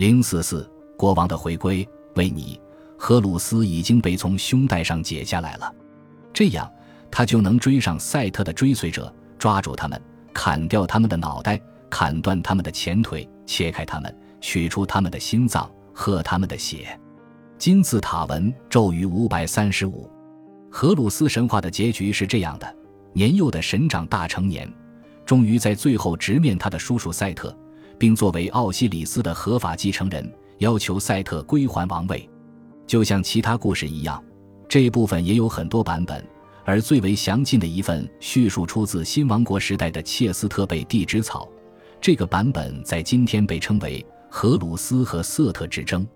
零四四，国王的回归。为你，荷鲁斯已经被从胸带上解下来了，这样他就能追上赛特的追随者，抓住他们，砍掉他们的脑袋，砍断他们的前腿，切开他们，取出他们的心脏，喝他们的血。金字塔文咒语五百三十五。荷鲁斯神话的结局是这样的：年幼的神长大成年，终于在最后直面他的叔叔赛特。并作为奥西里斯的合法继承人，要求赛特归还王位。就像其他故事一样，这部分也有很多版本，而最为详尽的一份叙述出自新王国时代的切斯特贝地之草。这个版本在今天被称为荷鲁斯和瑟特之争。